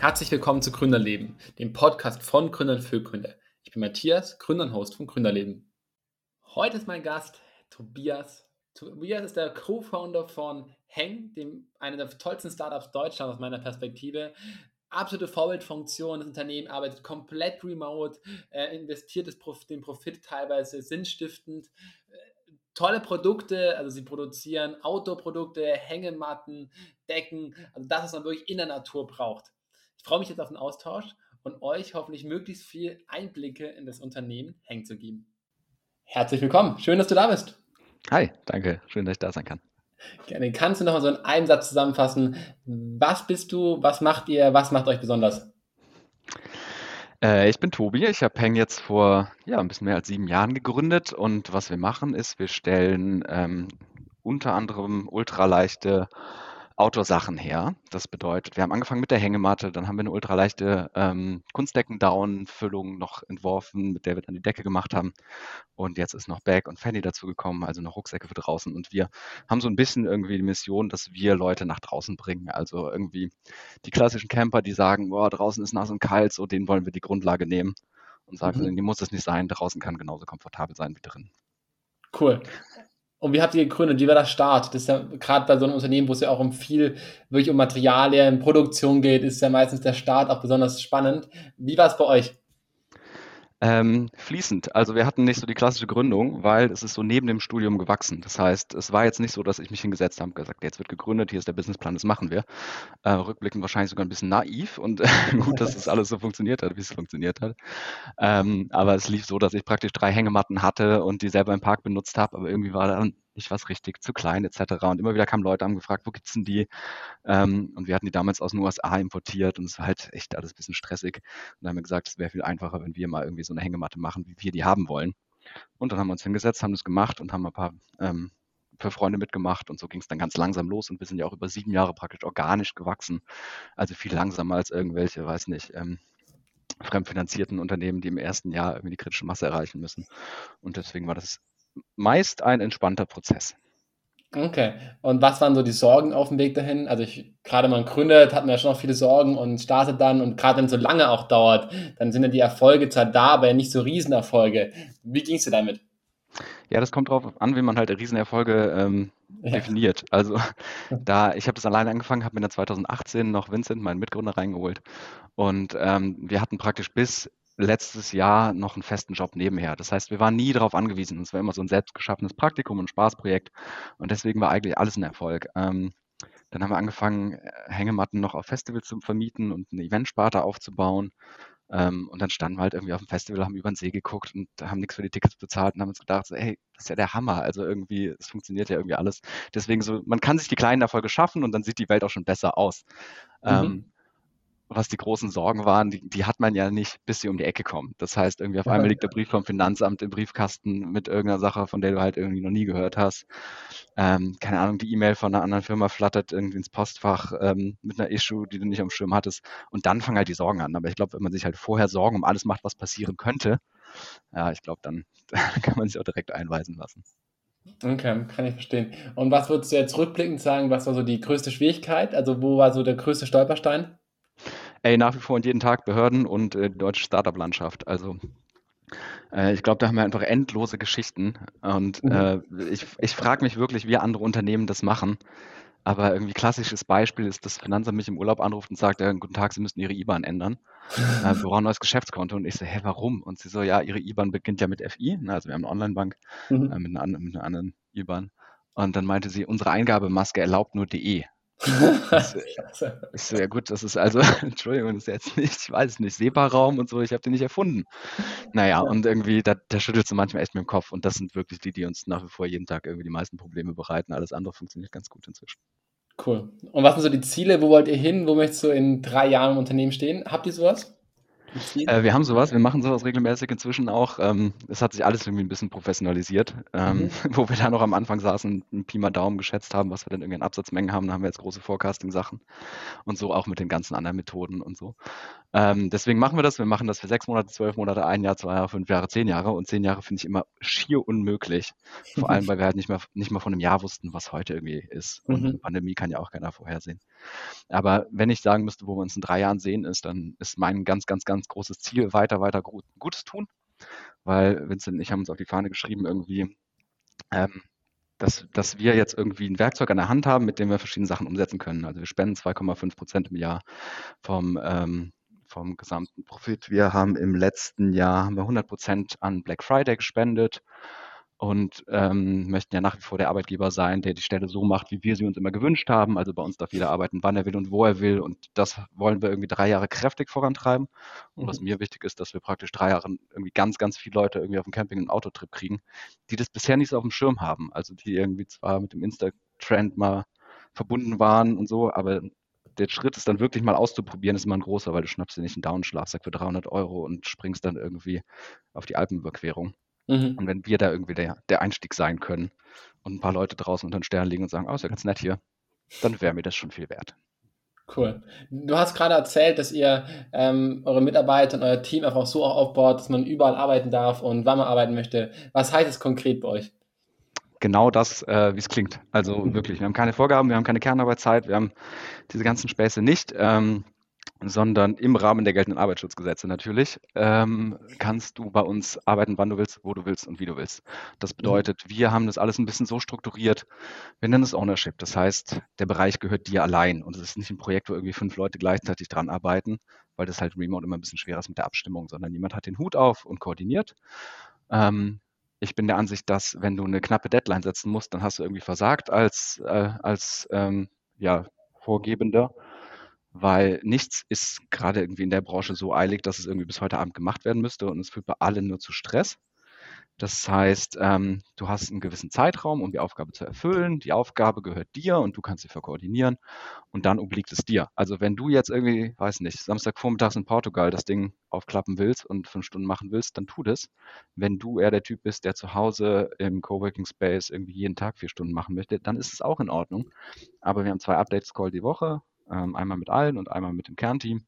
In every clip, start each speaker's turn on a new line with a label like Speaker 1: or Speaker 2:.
Speaker 1: Herzlich willkommen zu Gründerleben, dem Podcast von Gründern für Gründer. Ich bin Matthias, Gründer und Host von Gründerleben. Heute ist mein Gast Tobias. Tobias ist der Co-Founder von Heng, dem einer der tollsten Startups Deutschlands aus meiner Perspektive. Absolute Vorbildfunktion. Das Unternehmen arbeitet komplett remote, äh, investiert den Profit teilweise sinnstiftend. Tolle Produkte, also sie produzieren Outdoor-Produkte, Hängematten, Decken, also das, was man wirklich in der Natur braucht. Ich freue mich jetzt auf den Austausch und euch hoffentlich möglichst viel Einblicke in das Unternehmen Heng zu geben. Herzlich willkommen. Schön, dass du da bist.
Speaker 2: Hi, danke. Schön, dass ich da sein kann.
Speaker 1: Gerne. Kannst du noch mal so in einem Satz zusammenfassen? Was bist du? Was macht ihr? Was macht euch besonders?
Speaker 2: Äh, ich bin Tobi. Ich habe Heng jetzt vor ja, ein bisschen mehr als sieben Jahren gegründet. Und was wir machen, ist, wir stellen ähm, unter anderem ultraleichte Outdoor-Sachen her. Das bedeutet, wir haben angefangen mit der Hängematte, dann haben wir eine ultraleichte ähm, Kunstdecken-Down-Füllung noch entworfen, mit der wir dann die Decke gemacht haben. Und jetzt ist noch Bag und Fanny dazu gekommen, also noch Rucksäcke für draußen. Und wir haben so ein bisschen irgendwie die Mission, dass wir Leute nach draußen bringen. Also irgendwie die klassischen Camper, die sagen, boah, draußen ist nass und kalt, so denen wollen wir die Grundlage nehmen und sagen, mhm. die muss es nicht sein, draußen kann genauso komfortabel sein wie drin.
Speaker 1: Cool. Und wie habt ihr gegründet? Wie war der Start? Das ist ja gerade bei so einem Unternehmen, wo es ja auch um viel, wirklich um Materialien, Produktion geht, ist ja meistens der Start auch besonders spannend. Wie war es bei euch?
Speaker 2: Ähm, fließend. Also wir hatten nicht so die klassische Gründung, weil es ist so neben dem Studium gewachsen. Das heißt, es war jetzt nicht so, dass ich mich hingesetzt habe und gesagt, jetzt wird gegründet, hier ist der Businessplan, das machen wir. Äh, rückblickend wahrscheinlich sogar ein bisschen naiv und gut, dass das alles so funktioniert hat, wie es funktioniert hat. Ähm, aber es lief so, dass ich praktisch drei Hängematten hatte und die selber im Park benutzt habe, aber irgendwie war dann nicht was richtig, zu klein etc. Und immer wieder kamen Leute, haben gefragt, wo gibt's denn die? Ähm, und wir hatten die damals aus den USA importiert und es war halt echt alles ein bisschen stressig. Und dann haben wir gesagt, es wäre viel einfacher, wenn wir mal irgendwie so eine Hängematte machen, wie wir die haben wollen. Und dann haben wir uns hingesetzt, haben das gemacht und haben ein paar ähm, für Freunde mitgemacht und so ging es dann ganz langsam los und wir sind ja auch über sieben Jahre praktisch organisch gewachsen. Also viel langsamer als irgendwelche, weiß nicht, ähm, fremdfinanzierten Unternehmen, die im ersten Jahr irgendwie die kritische Masse erreichen müssen. Und deswegen war das meist ein entspannter Prozess.
Speaker 1: Okay. Und was waren so die Sorgen auf dem Weg dahin? Also ich, gerade man gründet, hat man ja schon noch viele Sorgen und startet dann und gerade wenn es so lange auch dauert, dann sind ja die Erfolge zwar da, aber ja nicht so Riesenerfolge. Wie ging es dir damit?
Speaker 2: Ja, das kommt darauf an, wie man halt Riesenerfolge ähm, ja. definiert. Also da, ich habe das alleine angefangen, habe mir dann 2018 noch Vincent, meinen Mitgründer, reingeholt. Und ähm, wir hatten praktisch bis letztes Jahr noch einen festen Job nebenher. Das heißt, wir waren nie darauf angewiesen. Es war immer so ein selbstgeschaffenes Praktikum und Spaßprojekt. Und deswegen war eigentlich alles ein Erfolg. Ähm, dann haben wir angefangen, äh, Hängematten noch auf Festivals zu vermieten und eine Eventsparte aufzubauen. Ähm, und dann standen wir halt irgendwie auf dem Festival, haben über den See geguckt und haben nichts für die Tickets bezahlt und haben uns gedacht, so, hey, das ist ja der Hammer. Also irgendwie, es funktioniert ja irgendwie alles. Deswegen so, man kann sich die kleinen Erfolge schaffen und dann sieht die Welt auch schon besser aus. Mhm. Ähm, was die großen Sorgen waren, die, die, hat man ja nicht, bis sie um die Ecke kommen. Das heißt, irgendwie auf ja, einmal liegt der Brief vom Finanzamt im Briefkasten mit irgendeiner Sache, von der du halt irgendwie noch nie gehört hast. Ähm, keine Ahnung, die E-Mail von einer anderen Firma flattert irgendwie ins Postfach ähm, mit einer Issue, die du nicht am Schirm hattest. Und dann fangen halt die Sorgen an. Aber ich glaube, wenn man sich halt vorher Sorgen um alles macht, was passieren könnte, ja, ich glaube, dann, dann kann man sich auch direkt einweisen lassen.
Speaker 1: Okay, kann ich verstehen. Und was würdest du jetzt rückblickend sagen, was war so die größte Schwierigkeit? Also wo war so der größte Stolperstein?
Speaker 2: Ey, nach wie vor und jeden Tag Behörden und äh, die deutsche Startup-Landschaft. Also äh, ich glaube, da haben wir einfach endlose Geschichten. Und mhm. äh, ich, ich frage mich wirklich, wie andere Unternehmen das machen. Aber irgendwie klassisches Beispiel ist, dass Finanzamt mich im Urlaub anruft und sagt, ja, guten Tag, Sie müssen Ihre IBAN ändern. äh, wir brauchen ein neues Geschäftskonto. Und ich so, hä, warum? Und sie so, ja, Ihre IBAN beginnt ja mit FI. Ne, also wir haben eine Online-Bank mhm. äh, mit, einer, mit einer anderen IBAN. Und dann meinte sie, unsere Eingabemaske erlaubt nur DE. Ich so, ja gut, das ist also, Entschuldigung, das ist jetzt nicht, ich weiß nicht, SEPA-Raum und so, ich habe den nicht erfunden. Naja, und irgendwie, da, da schüttelst du manchmal echt mit dem Kopf und das sind wirklich die, die uns nach wie vor jeden Tag irgendwie die meisten Probleme bereiten. Alles andere funktioniert ganz gut inzwischen.
Speaker 1: Cool. Und was sind so die Ziele? Wo wollt ihr hin? Wo möchtest du in drei Jahren im Unternehmen stehen? Habt ihr sowas?
Speaker 2: Äh, wir haben sowas, wir machen sowas regelmäßig inzwischen auch. Ähm, es hat sich alles irgendwie ein bisschen professionalisiert. Ähm, mhm. Wo wir da noch am Anfang saßen, ein Pi mal Daumen geschätzt haben, was wir denn irgendwie an Absatzmengen haben, da haben wir jetzt große Forecasting-Sachen und so auch mit den ganzen anderen Methoden und so. Ähm, deswegen machen wir das. Wir machen das für sechs Monate, zwölf Monate, ein Jahr, zwei Jahre, fünf Jahre, zehn Jahre. Und zehn Jahre finde ich immer schier unmöglich. Vor allem, weil wir halt nicht mehr, nicht mal von einem Jahr wussten, was heute irgendwie ist. Und mhm. Pandemie kann ja auch keiner vorhersehen. Aber wenn ich sagen müsste, wo wir uns in drei Jahren sehen, ist, dann ist mein ganz, ganz, ganz großes Ziel weiter, weiter Gutes tun. Weil Vincent und ich haben uns auf die Fahne geschrieben, irgendwie, ähm, dass, dass wir jetzt irgendwie ein Werkzeug an der Hand haben, mit dem wir verschiedene Sachen umsetzen können. Also wir spenden 2,5 Prozent im Jahr vom, ähm, vom gesamten Profit. Wir haben im letzten Jahr haben wir 100 Prozent an Black Friday gespendet und ähm, möchten ja nach wie vor der Arbeitgeber sein, der die Stelle so macht, wie wir sie uns immer gewünscht haben. Also bei uns darf jeder arbeiten, wann er will und wo er will. Und das wollen wir irgendwie drei Jahre kräftig vorantreiben. Und mhm. was mir wichtig ist, dass wir praktisch drei Jahre irgendwie ganz, ganz viele Leute irgendwie auf dem Camping einen Autotrip kriegen, die das bisher nicht so auf dem Schirm haben. Also die irgendwie zwar mit dem Insta-Trend mal verbunden waren und so, aber der Schritt ist dann wirklich mal auszuprobieren, ist immer ein großer, weil du schnappst dir nicht einen Down-Schlafsack für 300 Euro und springst dann irgendwie auf die Alpenüberquerung. Mhm. Und wenn wir da irgendwie der, der Einstieg sein können und ein paar Leute draußen unter den Sternen liegen und sagen, oh, ist ja ganz nett hier, dann wäre mir das schon viel wert.
Speaker 1: Cool. Du hast gerade erzählt, dass ihr ähm, eure Mitarbeiter und euer Team einfach so aufbaut, dass man überall arbeiten darf und wann man arbeiten möchte. Was heißt es konkret bei euch?
Speaker 2: Genau das, äh, wie es klingt. Also mhm. wirklich, wir haben keine Vorgaben, wir haben keine Kernarbeitszeit, wir haben diese ganzen Späße nicht. Ähm, sondern im Rahmen der geltenden Arbeitsschutzgesetze natürlich, ähm, kannst du bei uns arbeiten, wann du willst, wo du willst und wie du willst. Das mhm. bedeutet, wir haben das alles ein bisschen so strukturiert, wir nennen es Ownership. Das heißt, der Bereich gehört dir allein und es ist nicht ein Projekt, wo irgendwie fünf Leute gleichzeitig dran arbeiten, weil das halt remote immer ein bisschen schwerer ist mit der Abstimmung, sondern jemand hat den Hut auf und koordiniert. Ähm, ich bin der Ansicht, dass wenn du eine knappe Deadline setzen musst, dann hast du irgendwie versagt als, äh, als ähm, ja, Vorgebender weil nichts ist gerade irgendwie in der Branche so eilig, dass es irgendwie bis heute Abend gemacht werden müsste und es führt bei allen nur zu Stress. Das heißt, ähm, du hast einen gewissen Zeitraum, um die Aufgabe zu erfüllen. Die Aufgabe gehört dir und du kannst sie verkoordinieren und dann obliegt es dir. Also wenn du jetzt irgendwie, weiß nicht, Samstagvormittags in Portugal das Ding aufklappen willst und fünf Stunden machen willst, dann tu das. Wenn du eher der Typ bist, der zu Hause im Coworking Space irgendwie jeden Tag vier Stunden machen möchte, dann ist es auch in Ordnung. Aber wir haben zwei Updates Call die Woche ähm, einmal mit allen und einmal mit dem Kernteam.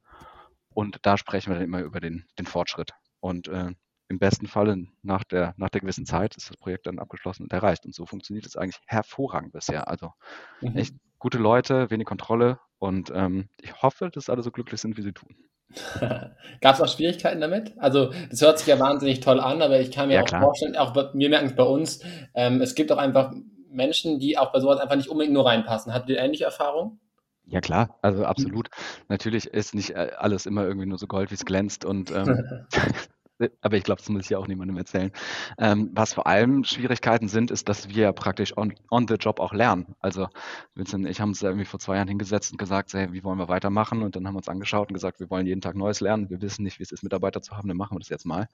Speaker 2: Und da sprechen wir dann immer über den, den Fortschritt. Und äh, im besten Falle nach der, nach der gewissen Zeit ist das Projekt dann abgeschlossen und erreicht. Und so funktioniert es eigentlich hervorragend bisher. Also mhm. echt gute Leute, wenig Kontrolle und ähm, ich hoffe, dass alle so glücklich sind, wie sie tun.
Speaker 1: Gab es auch Schwierigkeiten damit? Also, das hört sich ja wahnsinnig toll an, aber ich kann mir ja, auch klar. vorstellen, auch wir merken es bei uns, ähm, es gibt auch einfach Menschen, die auch bei sowas einfach nicht unbedingt nur reinpassen. Habt ihr ähnliche Erfahrungen?
Speaker 2: Ja klar, also mhm. absolut. Natürlich ist nicht äh, alles immer irgendwie nur so Gold, wie es glänzt und ähm, aber ich glaube, das muss ich ja auch niemandem erzählen. Ähm, was vor allem Schwierigkeiten sind, ist, dass wir ja praktisch on, on the job auch lernen. Also Vincent und ich haben uns irgendwie vor zwei Jahren hingesetzt und gesagt, hey, wie wollen wir weitermachen? Und dann haben wir uns angeschaut und gesagt, wir wollen jeden Tag Neues lernen. Wir wissen nicht, wie es ist, Mitarbeiter zu haben, dann machen wir das jetzt mal.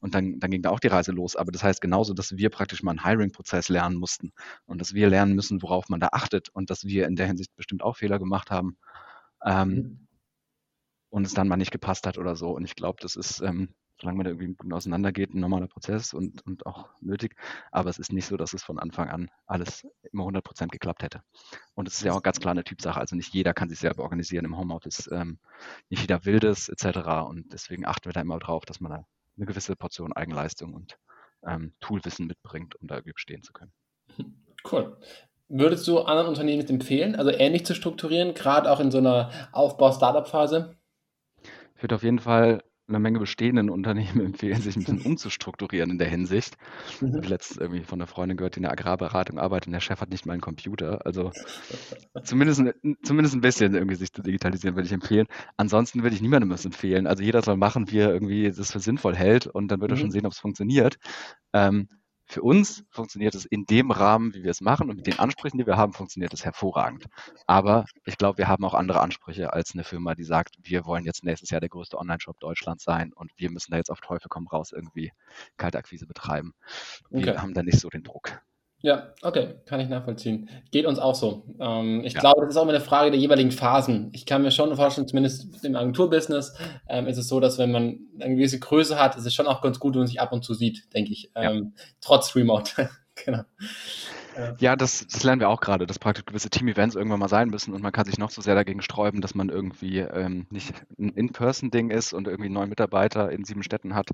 Speaker 2: Und dann, dann ging da auch die Reise los. Aber das heißt genauso, dass wir praktisch mal einen Hiring-Prozess lernen mussten und dass wir lernen müssen, worauf man da achtet und dass wir in der Hinsicht bestimmt auch Fehler gemacht haben. Ähm, mhm. und es dann mal nicht gepasst hat oder so. Und ich glaube, das ist ähm, solange man da irgendwie gut auseinandergeht, ein normaler Prozess und, und auch nötig. Aber es ist nicht so, dass es von Anfang an alles immer 100 Prozent geklappt hätte. Und es ist ja auch ganz klar eine Typsache. Also nicht jeder kann sich selber organisieren im Homeoffice. Ähm, nicht jeder will das etc. Und deswegen achten wir da immer drauf, dass man da eine gewisse Portion Eigenleistung und ähm, Toolwissen mitbringt, um da irgendwie bestehen zu können.
Speaker 1: Cool. Würdest du anderen Unternehmen empfehlen, also ähnlich zu strukturieren, gerade auch in so einer Aufbau-Startup-Phase?
Speaker 2: Ich würde auf jeden Fall einer Menge bestehenden Unternehmen empfehlen, sich ein bisschen umzustrukturieren in der Hinsicht. Mhm. Ich habe letztens irgendwie von einer Freundin gehört, die in der Agrarberatung arbeitet und der Chef hat nicht mal einen Computer. Also zumindest, zumindest ein bisschen irgendwie sich zu digitalisieren würde ich empfehlen. Ansonsten würde ich niemandem das empfehlen. Also jeder soll machen, wie er irgendwie das für sinnvoll hält und dann wird er schon mhm. sehen, ob es funktioniert. Ähm, für uns funktioniert es in dem Rahmen, wie wir es machen und mit den Ansprüchen, die wir haben, funktioniert es hervorragend. Aber ich glaube, wir haben auch andere Ansprüche als eine Firma, die sagt, wir wollen jetzt nächstes Jahr der größte Online-Shop Deutschlands sein und wir müssen da jetzt auf Teufel komm raus irgendwie Kaltakquise betreiben. Wir okay. haben da nicht so den Druck.
Speaker 1: Ja, okay, kann ich nachvollziehen. Geht uns auch so. Ähm, ich ja. glaube, das ist auch immer eine Frage der jeweiligen Phasen. Ich kann mir schon vorstellen, zumindest im Agenturbusiness ähm, ist es so, dass wenn man eine gewisse Größe hat, ist es schon auch ganz gut, wenn man sich ab und zu sieht, denke ich. Ähm, ja. Trotz Remote. genau.
Speaker 2: Ja, das, das, lernen wir auch gerade, dass praktisch gewisse Team-Events irgendwann mal sein müssen und man kann sich noch so sehr dagegen sträuben, dass man irgendwie ähm, nicht ein In-Person-Ding ist und irgendwie neun Mitarbeiter in sieben Städten hat.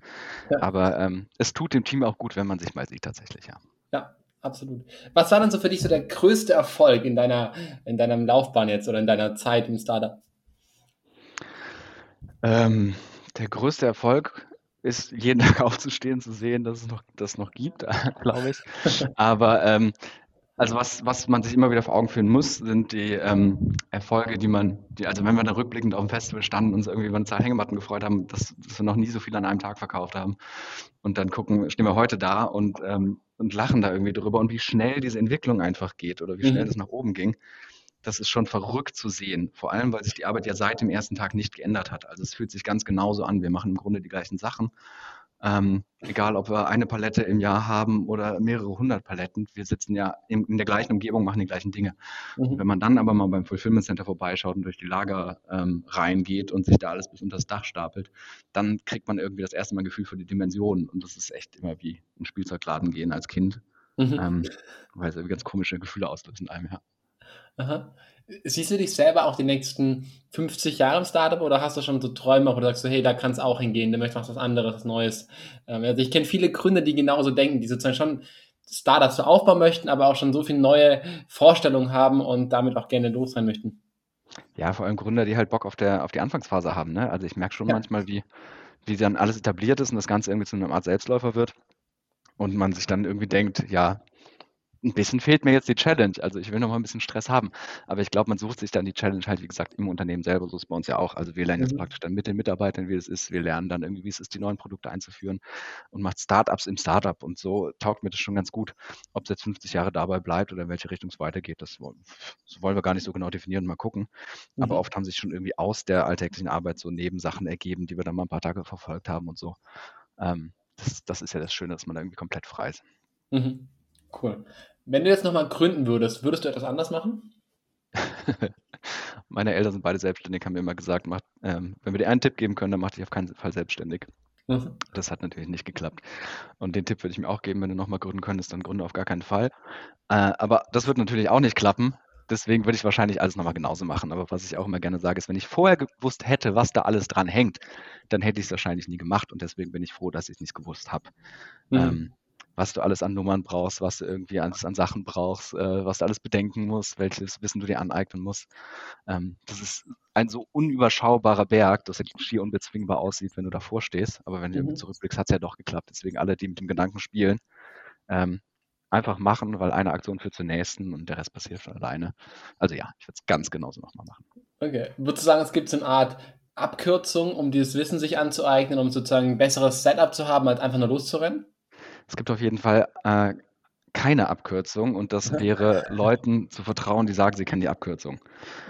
Speaker 2: Ja. Aber ähm, es tut dem Team auch gut, wenn man sich mal sieht, tatsächlich, ja.
Speaker 1: Ja, absolut. Was war dann so für dich so der größte Erfolg in deiner, in deiner Laufbahn jetzt oder in deiner Zeit im Startup?
Speaker 2: Ähm, der größte Erfolg ist, jeden Tag aufzustehen, zu sehen, dass es noch, das noch gibt, glaube ich. Aber ähm, also was, was man sich immer wieder vor Augen führen muss, sind die ähm, Erfolge, die man, die, also wenn wir da rückblickend auf dem Festival standen und uns irgendwie über eine Zahl Hängematten gefreut haben, dass, dass, wir noch nie so viel an einem Tag verkauft haben. Und dann gucken, stehen wir heute da und, ähm, und lachen da irgendwie drüber und wie schnell diese Entwicklung einfach geht oder wie schnell mhm. das nach oben ging das ist schon verrückt zu sehen. Vor allem, weil sich die Arbeit ja seit dem ersten Tag nicht geändert hat. Also es fühlt sich ganz genauso an. Wir machen im Grunde die gleichen Sachen. Ähm, egal, ob wir eine Palette im Jahr haben oder mehrere hundert Paletten, wir sitzen ja in, in der gleichen Umgebung, machen die gleichen Dinge. Mhm. Wenn man dann aber mal beim Fulfillment Center vorbeischaut und durch die Lager ähm, reingeht und sich da alles bis unter das Dach stapelt, dann kriegt man irgendwie das erste Mal ein Gefühl für die Dimensionen. Und das ist echt immer wie ein Spielzeugladen gehen als Kind, mhm. ähm, weil es irgendwie ganz komische Gefühle auslöst in einem, ja.
Speaker 1: Aha. Siehst du dich selber auch die nächsten 50 Jahre im Startup oder hast du schon so Träume, wo du sagst, so, hey, da kann es auch hingehen, du möchtest was anderes, was Neues? Ähm, also ich kenne viele Gründer, die genauso denken, die sozusagen schon Startups so aufbauen möchten, aber auch schon so viele neue Vorstellungen haben und damit auch gerne los sein möchten.
Speaker 2: Ja, vor allem Gründer, die halt Bock auf, der, auf die Anfangsphase haben. Ne? Also ich merke schon ja. manchmal, wie, wie dann alles etabliert ist und das Ganze irgendwie zu einer Art Selbstläufer wird und man sich dann irgendwie denkt, ja, ein bisschen fehlt mir jetzt die Challenge. Also ich will noch mal ein bisschen Stress haben. Aber ich glaube, man sucht sich dann die Challenge halt, wie gesagt, im Unternehmen selber. So ist es bei uns ja auch. Also wir lernen mhm. jetzt praktisch dann mit den Mitarbeitern, wie es ist. Wir lernen dann irgendwie, wie es ist, die neuen Produkte einzuführen und macht Startups im Startup. Und so taugt mir das schon ganz gut. Ob es jetzt 50 Jahre dabei bleibt oder in welche Richtung es weitergeht, das wollen, das wollen wir gar nicht so genau definieren und mal gucken. Mhm. Aber oft haben sich schon irgendwie aus der alltäglichen Arbeit so Nebensachen ergeben, die wir dann mal ein paar Tage verfolgt haben und so. Ähm, das, das ist ja das Schöne, dass man da irgendwie komplett frei ist.
Speaker 1: Mhm. Cool. Wenn du jetzt nochmal gründen würdest, würdest du etwas anders machen?
Speaker 2: Meine Eltern sind beide selbstständig, haben mir immer gesagt, macht, ähm, wenn wir dir einen Tipp geben können, dann mach dich auf keinen Fall selbstständig. Mhm. Das hat natürlich nicht geklappt. Und den Tipp würde ich mir auch geben, wenn du nochmal gründen könntest, dann gründe auf gar keinen Fall. Äh, aber das wird natürlich auch nicht klappen. Deswegen würde ich wahrscheinlich alles nochmal genauso machen. Aber was ich auch immer gerne sage, ist, wenn ich vorher gewusst hätte, was da alles dran hängt, dann hätte ich es wahrscheinlich nie gemacht. Und deswegen bin ich froh, dass ich es nicht gewusst habe. Mhm. Ähm, was du alles an Nummern brauchst, was du irgendwie an, an Sachen brauchst, äh, was du alles bedenken musst, welches Wissen du dir aneignen musst. Ähm, das ist ein so unüberschaubarer Berg, dass er schier unbezwingbar aussieht, wenn du davor stehst. Aber wenn du mhm. zurückblickst, hat es ja doch geklappt. Deswegen alle, die mit dem Gedanken spielen, ähm, einfach machen, weil eine Aktion führt zur nächsten und der Rest passiert von alleine. Also ja, ich würde es ganz genauso nochmal machen.
Speaker 1: Okay. Würdest du sagen, es gibt so eine Art Abkürzung, um dieses Wissen sich anzueignen, um sozusagen ein besseres Setup zu haben, als einfach nur loszurennen?
Speaker 2: Es gibt auf jeden Fall äh, keine Abkürzung und das wäre Leuten zu vertrauen, die sagen, sie kennen die Abkürzung.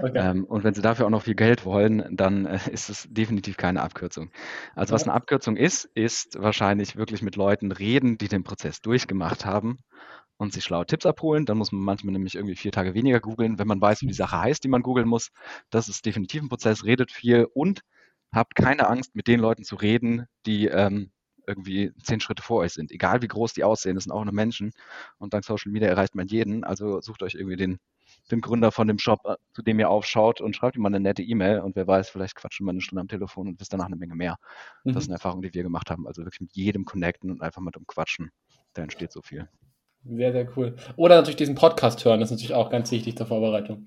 Speaker 2: Okay. Ähm, und wenn sie dafür auch noch viel Geld wollen, dann äh, ist es definitiv keine Abkürzung. Also was eine Abkürzung ist, ist wahrscheinlich wirklich mit Leuten reden, die den Prozess durchgemacht haben und sich schlaue Tipps abholen. Dann muss man manchmal nämlich irgendwie vier Tage weniger googeln, wenn man weiß, wie die Sache heißt, die man googeln muss. Das ist definitiv ein Prozess, redet viel und habt keine Angst, mit den Leuten zu reden, die ähm, irgendwie zehn Schritte vor euch sind. Egal wie groß die aussehen, das sind auch nur Menschen. Und dank Social Media erreicht man jeden. Also sucht euch irgendwie den, den Gründer von dem Shop, äh, zu dem ihr aufschaut und schreibt ihm mal eine nette E-Mail und wer weiß, vielleicht quatschen wir eine Stunde am Telefon und wisst danach eine Menge mehr. Mhm. Das sind Erfahrungen, die wir gemacht haben. Also wirklich mit jedem connecten und einfach mit dem Quatschen. Da entsteht so viel.
Speaker 1: Sehr, sehr cool. Oder natürlich diesen Podcast hören, das ist natürlich auch ganz wichtig zur Vorbereitung.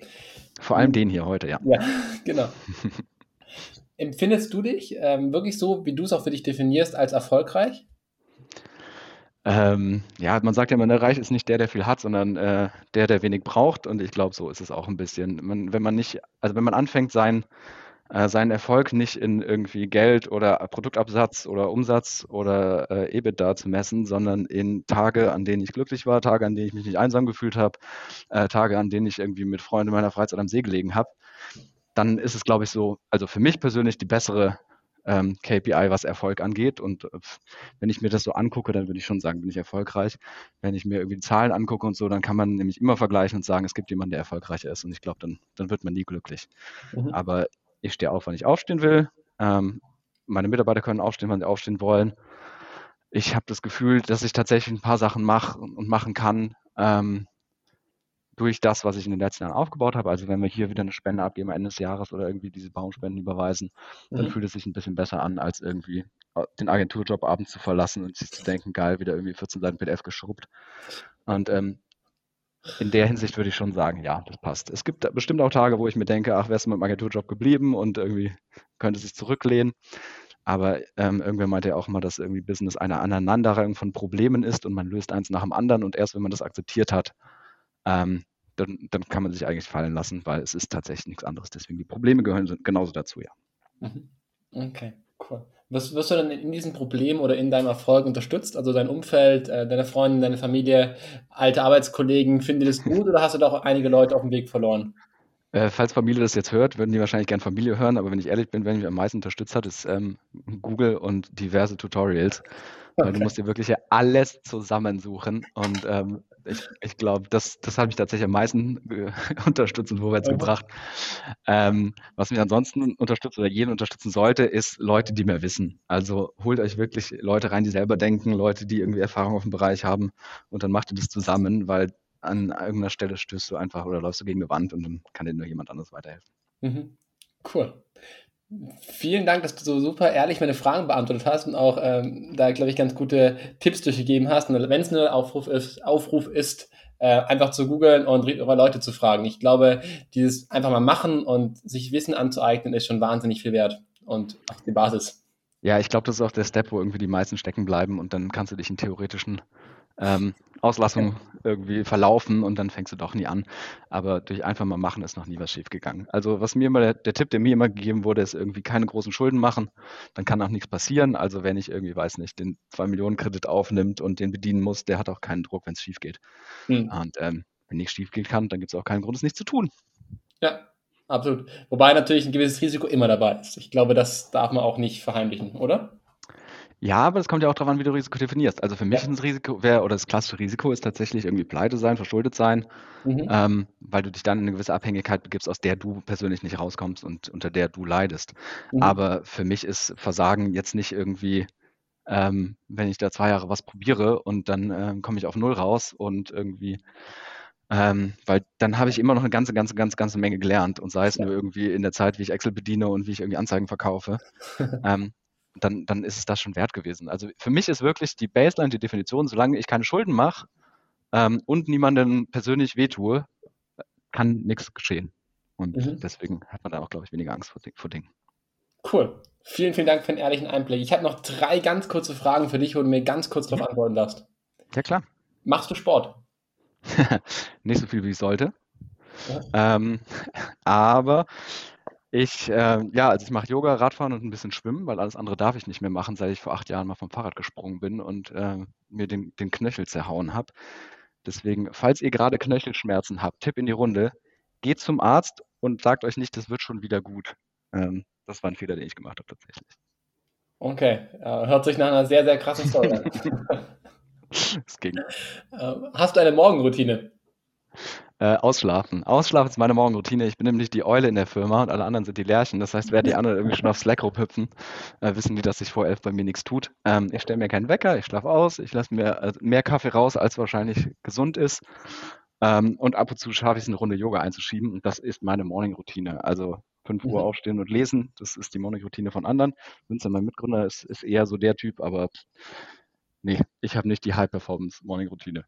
Speaker 2: Vor allem den hier heute, ja.
Speaker 1: Ja, genau. Empfindest du dich ähm, wirklich so, wie du es auch für dich definierst, als erfolgreich?
Speaker 2: Ähm, ja, man sagt ja immer, der ne, Reich ist nicht der, der viel hat, sondern äh, der, der wenig braucht. Und ich glaube, so ist es auch ein bisschen. Man, wenn man nicht, also wenn man anfängt, sein, äh, seinen Erfolg nicht in irgendwie Geld oder Produktabsatz oder Umsatz oder äh, EBITDA zu messen, sondern in Tage, an denen ich glücklich war, Tage, an denen ich mich nicht einsam gefühlt habe, äh, Tage, an denen ich irgendwie mit Freunden meiner Freizeit am See gelegen habe, dann ist es, glaube ich, so, also für mich persönlich die bessere ähm, KPI, was Erfolg angeht. Und äh, wenn ich mir das so angucke, dann würde ich schon sagen, bin ich erfolgreich. Wenn ich mir irgendwie Zahlen angucke und so, dann kann man nämlich immer vergleichen und sagen, es gibt jemanden, der erfolgreicher ist. Und ich glaube, dann, dann wird man nie glücklich. Mhm. Aber ich stehe auf, wann ich aufstehen will. Ähm, meine Mitarbeiter können aufstehen, wann sie aufstehen wollen. Ich habe das Gefühl, dass ich tatsächlich ein paar Sachen mache und machen kann, ähm, durch das, was ich in den letzten Jahren aufgebaut habe. Also wenn wir hier wieder eine Spende abgeben Ende des Jahres oder irgendwie diese Baumspenden überweisen, dann mhm. fühlt es sich ein bisschen besser an, als irgendwie äh, den Agenturjob abends zu verlassen und sich zu denken, geil, wieder irgendwie 14 Seiten PDF geschrubbt. Und ähm, in der Hinsicht würde ich schon sagen, ja, das passt. Es gibt bestimmt auch Tage, wo ich mir denke, ach, wärst du mit dem Agenturjob geblieben und irgendwie könnte sich zurücklehnen. Aber ähm, irgendwer meinte ja auch immer, dass irgendwie Business eine Aneinanderreihung von Problemen ist und man löst eins nach dem anderen und erst wenn man das akzeptiert hat, ähm, dann, dann kann man sich eigentlich fallen lassen, weil es ist tatsächlich nichts anderes. Deswegen die Probleme gehören genauso dazu, ja.
Speaker 1: Mhm. Okay, cool. Wirst, wirst du dann in diesen Problemen oder in deinem Erfolg unterstützt? Also dein Umfeld, äh, deine Freunde, deine Familie, alte Arbeitskollegen, finden die das gut oder hast du da auch einige Leute auf dem Weg verloren?
Speaker 2: Äh, falls Familie das jetzt hört, würden die wahrscheinlich gern Familie hören, aber wenn ich ehrlich bin, wer mich am meisten unterstützt hat, ist ähm, Google und diverse Tutorials. Okay. Weil du musst dir wirklich alles zusammensuchen und ähm, ich, ich glaube, das, das hat mich tatsächlich am meisten unterstützt und vorwärts gebracht. Ähm, was mich ansonsten unterstützt oder jeden unterstützen sollte, ist Leute, die mehr wissen. Also holt euch wirklich Leute rein, die selber denken, Leute, die irgendwie Erfahrung auf dem Bereich haben und dann macht ihr das zusammen, weil an irgendeiner Stelle stößt du einfach oder läufst du gegen eine Wand und dann kann dir nur jemand anderes weiterhelfen.
Speaker 1: Mhm. Cool. Vielen Dank, dass du so super ehrlich meine Fragen beantwortet hast und auch ähm, da, glaube ich, ganz gute Tipps durchgegeben hast. Und wenn es nur Aufruf ist, Aufruf ist äh, einfach zu googeln und Leute zu fragen. Ich glaube, dieses einfach mal machen und sich Wissen anzueignen, ist schon wahnsinnig viel wert und auch die Basis.
Speaker 2: Ja, ich glaube, das ist auch der Step, wo irgendwie die meisten stecken bleiben und dann kannst du dich in theoretischen ähm, Auslassung irgendwie verlaufen und dann fängst du doch nie an. Aber durch einfach mal machen ist noch nie was schief gegangen. Also was mir immer der, der, Tipp, der mir immer gegeben wurde, ist irgendwie keine großen Schulden machen. Dann kann auch nichts passieren. Also wenn ich irgendwie, weiß nicht, den 2 Millionen Kredit aufnimmt und den bedienen muss, der hat auch keinen Druck, wenn es schief geht. Mhm. Und ähm, wenn nichts schief gehen kann, dann gibt es auch keinen Grund, es nicht zu tun.
Speaker 1: Ja, absolut. Wobei natürlich ein gewisses Risiko immer dabei ist. Ich glaube, das darf man auch nicht verheimlichen, oder?
Speaker 2: Ja, aber es kommt ja auch darauf an, wie du Risiko definierst. Also für mich ja. ein Risiko wäre, oder das klassische Risiko ist tatsächlich irgendwie pleite sein, verschuldet sein, mhm. ähm, weil du dich dann in eine gewisse Abhängigkeit begibst, aus der du persönlich nicht rauskommst und unter der du leidest. Mhm. Aber für mich ist Versagen jetzt nicht irgendwie, ähm, wenn ich da zwei Jahre was probiere und dann ähm, komme ich auf Null raus und irgendwie ähm, weil dann habe ich immer noch eine ganze, ganze, ganze, ganze Menge gelernt und sei es ja. nur irgendwie in der Zeit, wie ich Excel bediene und wie ich irgendwie Anzeigen verkaufe. ähm, dann, dann ist es das schon wert gewesen. Also für mich ist wirklich die Baseline, die Definition, solange ich keine Schulden mache ähm, und niemandem persönlich wehtue, kann nichts geschehen. Und mhm. deswegen hat man da auch, glaube ich, weniger Angst vor, vor Dingen.
Speaker 1: Cool. Vielen, vielen Dank für den ehrlichen Einblick. Ich habe noch drei ganz kurze Fragen für dich, wo du mir ganz kurz darauf antworten darfst.
Speaker 2: Ja, klar.
Speaker 1: Machst du Sport?
Speaker 2: Nicht so viel, wie ich sollte. Ja. Ähm, aber ich, äh, ja, also ich mache Yoga, Radfahren und ein bisschen Schwimmen, weil alles andere darf ich nicht mehr machen, seit ich vor acht Jahren mal vom Fahrrad gesprungen bin und äh, mir den, den Knöchel zerhauen habe. Deswegen, falls ihr gerade Knöchelschmerzen habt, Tipp in die Runde, geht zum Arzt und sagt euch nicht, das wird schon wieder gut. Ähm, das war ein Fehler, den ich gemacht habe tatsächlich.
Speaker 1: Okay, hört sich nach einer sehr, sehr krassen Story an. Es ging. Äh, hast du eine Morgenroutine?
Speaker 2: Äh, ausschlafen. Ausschlafen ist meine Morgenroutine. Ich bin nämlich die Eule in der Firma und alle anderen sind die Lerchen. Das heißt, während die anderen irgendwie schon auf Slack hüpfen, äh, wissen die, dass sich vor elf bei mir nichts tut. Ähm, ich stelle mir keinen Wecker, ich schlafe aus, ich lasse mir äh, mehr Kaffee raus, als wahrscheinlich gesund ist. Ähm, und ab und zu schaffe ich es, eine Runde Yoga einzuschieben. Und das ist meine Morning-Routine. Also 5 Uhr mhm. aufstehen und lesen, das ist die Morning-Routine von anderen. Vincent, mein Mitgründer, ist, ist eher so der Typ, aber nee, ich habe nicht die High-Performance-Morning-Routine.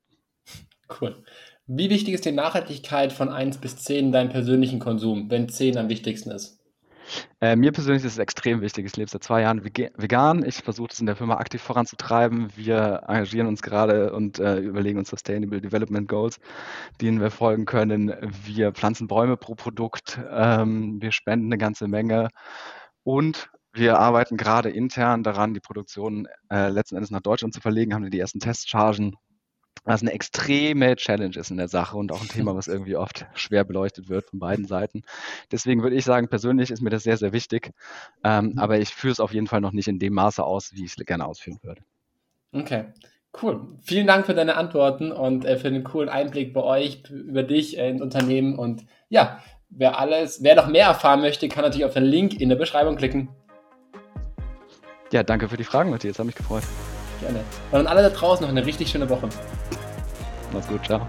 Speaker 1: Cool. Wie wichtig ist die Nachhaltigkeit von 1 bis 10 in deinem persönlichen Konsum, wenn 10 am wichtigsten ist?
Speaker 2: Äh, mir persönlich ist es extrem wichtig. Ich lebe seit zwei Jahren vegan. Ich versuche das in der Firma aktiv voranzutreiben. Wir engagieren uns gerade und äh, überlegen uns Sustainable Development Goals, denen wir folgen können. Wir pflanzen Bäume pro Produkt. Ähm, wir spenden eine ganze Menge. Und wir arbeiten gerade intern daran, die Produktion äh, letzten Endes nach Deutschland zu verlegen, haben wir die ersten Testchargen was eine extreme Challenge ist in der Sache und auch ein Thema, was irgendwie oft schwer beleuchtet wird von beiden Seiten. Deswegen würde ich sagen, persönlich ist mir das sehr, sehr wichtig, ähm, mhm. aber ich führe es auf jeden Fall noch nicht in dem Maße aus, wie ich es gerne ausführen würde.
Speaker 1: Okay. Cool. Vielen Dank für deine Antworten und äh, für den coolen Einblick bei euch, über dich äh, ins Unternehmen. Und ja, wer alles, wer noch mehr erfahren möchte, kann natürlich auf den Link in der Beschreibung klicken.
Speaker 2: Ja, danke für die Fragen, Matthias. Hat mich gefreut.
Speaker 1: Gerne. Und an alle da draußen noch eine richtig schöne Woche.
Speaker 2: Mach's gut, ciao.